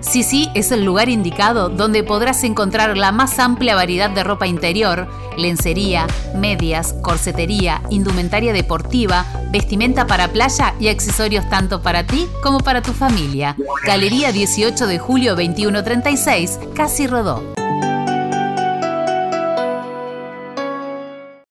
Sisi es el lugar indicado donde podrás encontrar la más amplia variedad de ropa interior, lencería, medias, corsetería, indumentaria deportiva, vestimenta para playa y accesorios tanto para ti como para tu familia. Galería 18 de julio 2136, Casi Rodó.